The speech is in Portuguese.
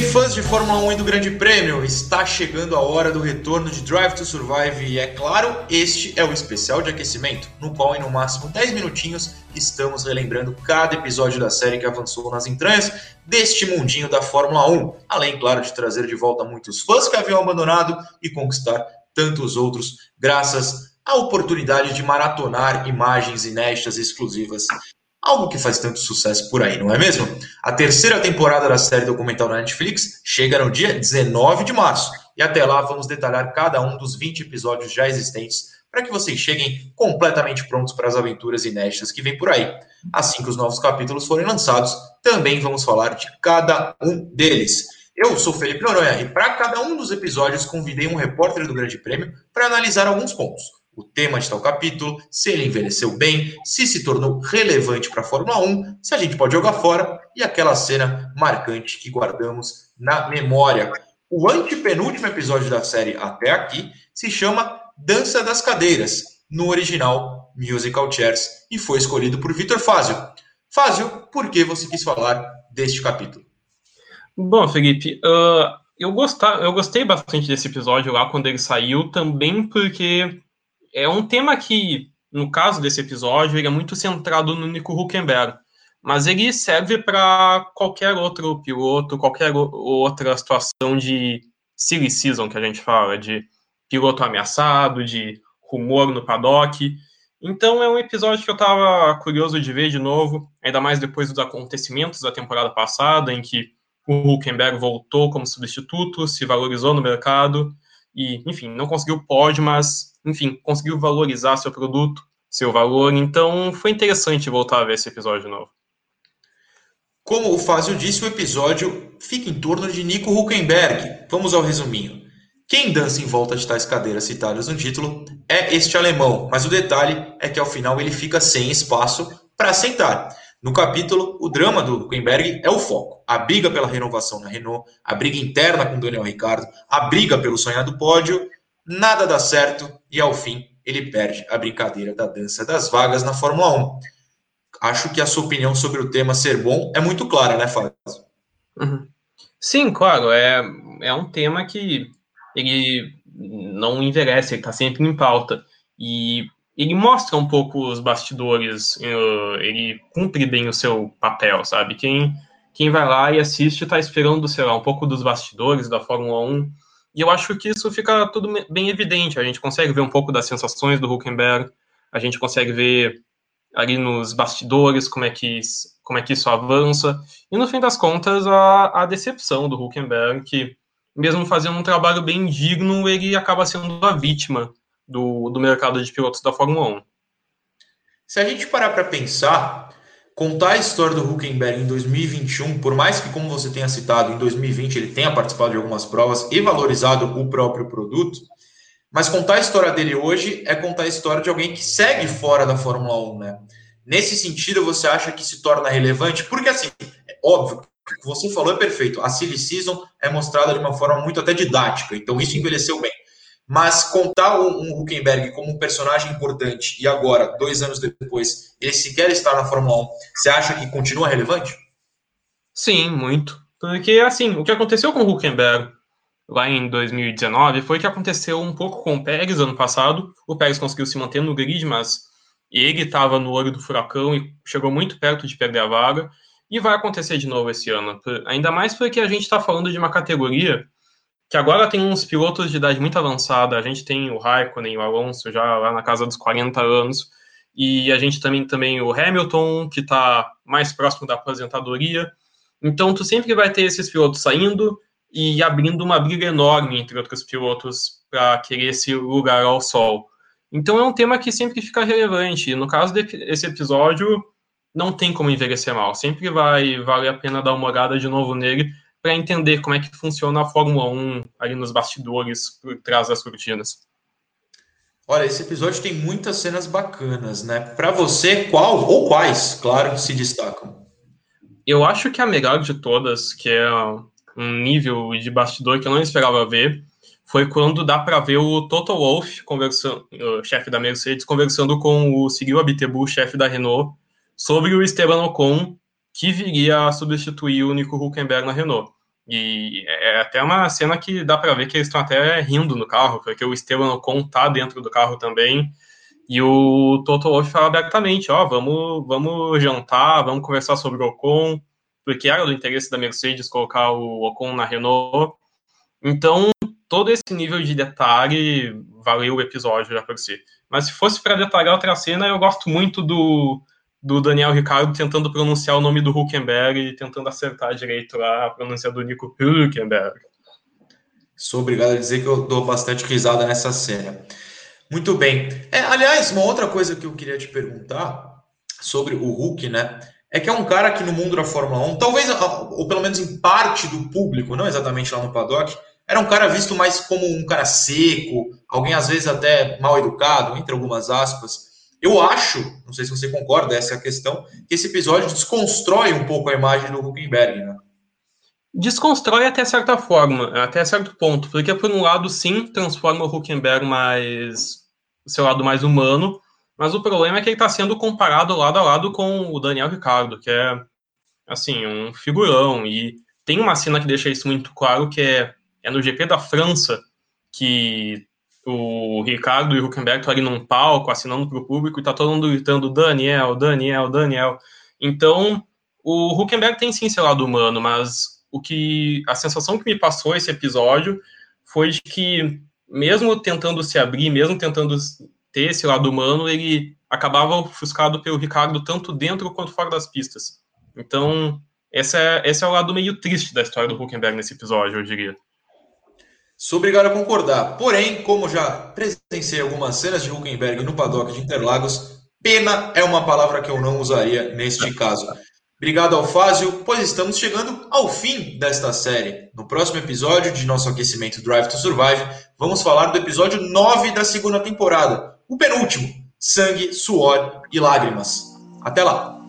bem, fãs de Fórmula 1 e do Grande Prêmio? Está chegando a hora do retorno de Drive to Survive e, é claro, este é o especial de aquecimento, no qual, em no máximo 10 minutinhos, estamos relembrando cada episódio da série que avançou nas entranhas deste mundinho da Fórmula 1, além, claro, de trazer de volta muitos fãs que haviam abandonado e conquistar tantos outros, graças à oportunidade de maratonar imagens inéditas exclusivas Algo que faz tanto sucesso por aí, não é mesmo? A terceira temporada da série documental na Netflix chega no dia 19 de março. E até lá vamos detalhar cada um dos 20 episódios já existentes para que vocês cheguem completamente prontos para as aventuras inéditas que vem por aí. Assim que os novos capítulos forem lançados, também vamos falar de cada um deles. Eu sou Felipe Noronha e para cada um dos episódios convidei um repórter do Grande Prêmio para analisar alguns pontos o tema de tal capítulo, se ele envelheceu bem, se se tornou relevante para a Fórmula 1, se a gente pode jogar fora e aquela cena marcante que guardamos na memória. O antepenúltimo episódio da série até aqui se chama Dança das Cadeiras, no original Musical Chairs, e foi escolhido por Vitor Fázio. Fázio, por que você quis falar deste capítulo? Bom, Felipe, uh, eu, gostar, eu gostei bastante desse episódio lá quando ele saiu, também porque é um tema que, no caso desse episódio, ele é muito centrado no Nico Huckenberg, mas ele serve para qualquer outro piloto, qualquer outra situação de silly season que a gente fala, de piloto ameaçado, de rumor no paddock. Então é um episódio que eu estava curioso de ver de novo, ainda mais depois dos acontecimentos da temporada passada, em que o Huckenberg voltou como substituto, se valorizou no mercado e, enfim, não conseguiu pódio, mas enfim, conseguiu valorizar seu produto, seu valor. Então foi interessante voltar a ver esse episódio novo. Como o Fázio disse, o episódio fica em torno de Nico Huckenberg. Vamos ao resuminho. Quem dança em volta de tais cadeiras citadas no título é este alemão, mas o detalhe é que ao final ele fica sem espaço para sentar. No capítulo, o drama do Huckenberg é o foco. A briga pela renovação na Renault, a briga interna com Daniel Ricciardo, a briga pelo sonhado pódio nada dá certo e ao fim ele perde a brincadeira da dança das vagas na Fórmula 1. Acho que a sua opinião sobre o tema ser bom é muito clara, né, Fábio? Uhum. Sim, claro, é, é um tema que ele não envelhece, ele está sempre em pauta. E ele mostra um pouco os bastidores, eh, ele cumpre bem o seu papel, sabe? Quem, quem vai lá e assiste está esperando, sei lá, um pouco dos bastidores da Fórmula 1, e eu acho que isso fica tudo bem evidente. A gente consegue ver um pouco das sensações do Huckenberg, a gente consegue ver ali nos bastidores como é que, como é que isso avança. E no fim das contas, a, a decepção do Huckenberg, que mesmo fazendo um trabalho bem digno, ele acaba sendo a vítima do, do mercado de pilotos da Fórmula 1. Se a gente parar para pensar, contar a história do Huckenberg em 2021, por mais que, como você tenha citado, em 2020 ele tenha participado de algumas provas e valorizado o próprio produto, mas contar a história dele hoje é contar a história de alguém que segue fora da Fórmula 1, né? Nesse sentido, você acha que se torna relevante? Porque, assim, é óbvio, o que você falou é perfeito. A Silly Season é mostrada de uma forma muito até didática, então isso envelheceu bem. Mas contar um, um Huckenberg como um personagem importante e agora, dois anos depois, ele sequer está na Fórmula 1, você acha que continua relevante? Sim, muito. Porque, assim, o que aconteceu com o Huckenberg lá em 2019 foi que aconteceu um pouco com o Pérez ano passado. O Pérez conseguiu se manter no grid, mas ele estava no olho do furacão e chegou muito perto de perder a vaga. E vai acontecer de novo esse ano. Ainda mais porque a gente está falando de uma categoria que agora tem uns pilotos de idade muito avançada. A gente tem o Raikkonen, o Alonso já lá na casa dos 40 anos. E a gente também também o Hamilton, que está mais próximo da aposentadoria. Então, tu sempre vai ter esses pilotos saindo e abrindo uma briga enorme entre outros pilotos para querer esse lugar ao sol. Então, é um tema que sempre fica relevante. No caso desse episódio, não tem como envelhecer mal. Sempre vai valer a pena dar uma olhada de novo nele para entender como é que funciona a Fórmula 1 ali nos bastidores, por trás das cortinas. Olha, esse episódio tem muitas cenas bacanas, né? Para você, qual ou quais, claro, se destacam? Eu acho que a melhor de todas, que é um nível de bastidor que eu não esperava ver, foi quando dá para ver o Toto Wolff, conversando, o chefe da Mercedes, conversando com o Cyril Abiteboul, chefe da Renault, sobre o Esteban Ocon que viria a substituir o Nico Huckenberg na Renault. E é até uma cena que dá para ver que eles estão até rindo no carro, porque o Esteban Ocon tá dentro do carro também. E o Toto Wolff fala abertamente, ó, vamos, vamos jantar, vamos conversar sobre o Ocon, porque era do interesse da Mercedes colocar o Ocon na Renault. Então, todo esse nível de detalhe valeu o episódio já por si. Mas se fosse para detalhar outra cena, eu gosto muito do, do Daniel Ricardo tentando pronunciar o nome do Huckenberg e tentando acertar direito lá a pronúncia do Nico Huckenberg. Sou obrigado a dizer que eu dou bastante risada nessa cena. Muito bem. É, aliás, uma outra coisa que eu queria te perguntar sobre o Hulk, né? É que é um cara que no mundo da Fórmula 1, talvez, ou pelo menos em parte do público, não exatamente lá no paddock, era um cara visto mais como um cara seco, alguém às vezes até mal educado, entre algumas aspas. Eu acho, não sei se você concorda, essa é a questão, que esse episódio desconstrói um pouco a imagem do Huckenberg, né? Desconstrói até certa forma, até certo ponto, porque por um lado, sim, transforma o Huckenberg mais, seu lado mais humano, mas o problema é que ele está sendo comparado lado a lado com o Daniel Ricardo, que é, assim, um figurão. E tem uma cena que deixa isso muito claro, que é, é no GP da França, que o Ricardo e o Huckenberg estão ali num palco, assinando para o público, e está todo mundo gritando Daniel, Daniel, Daniel. Então, o Huckenberg tem sim seu lado humano, mas o que a sensação que me passou esse episódio foi de que mesmo tentando se abrir, mesmo tentando ter esse lado humano, ele acabava ofuscado pelo Ricardo tanto dentro quanto fora das pistas. Então, esse é, esse é o lado meio triste da história do Huckenberg nesse episódio, eu diria. Sou obrigado a concordar. Porém, como já presenciei algumas cenas de Huckenberg no paddock de Interlagos, pena é uma palavra que eu não usaria neste caso. Obrigado, Alfázio, pois estamos chegando ao fim desta série. No próximo episódio de nosso aquecimento Drive to Survive, vamos falar do episódio 9 da segunda temporada, o penúltimo: Sangue, Suor e Lágrimas. Até lá!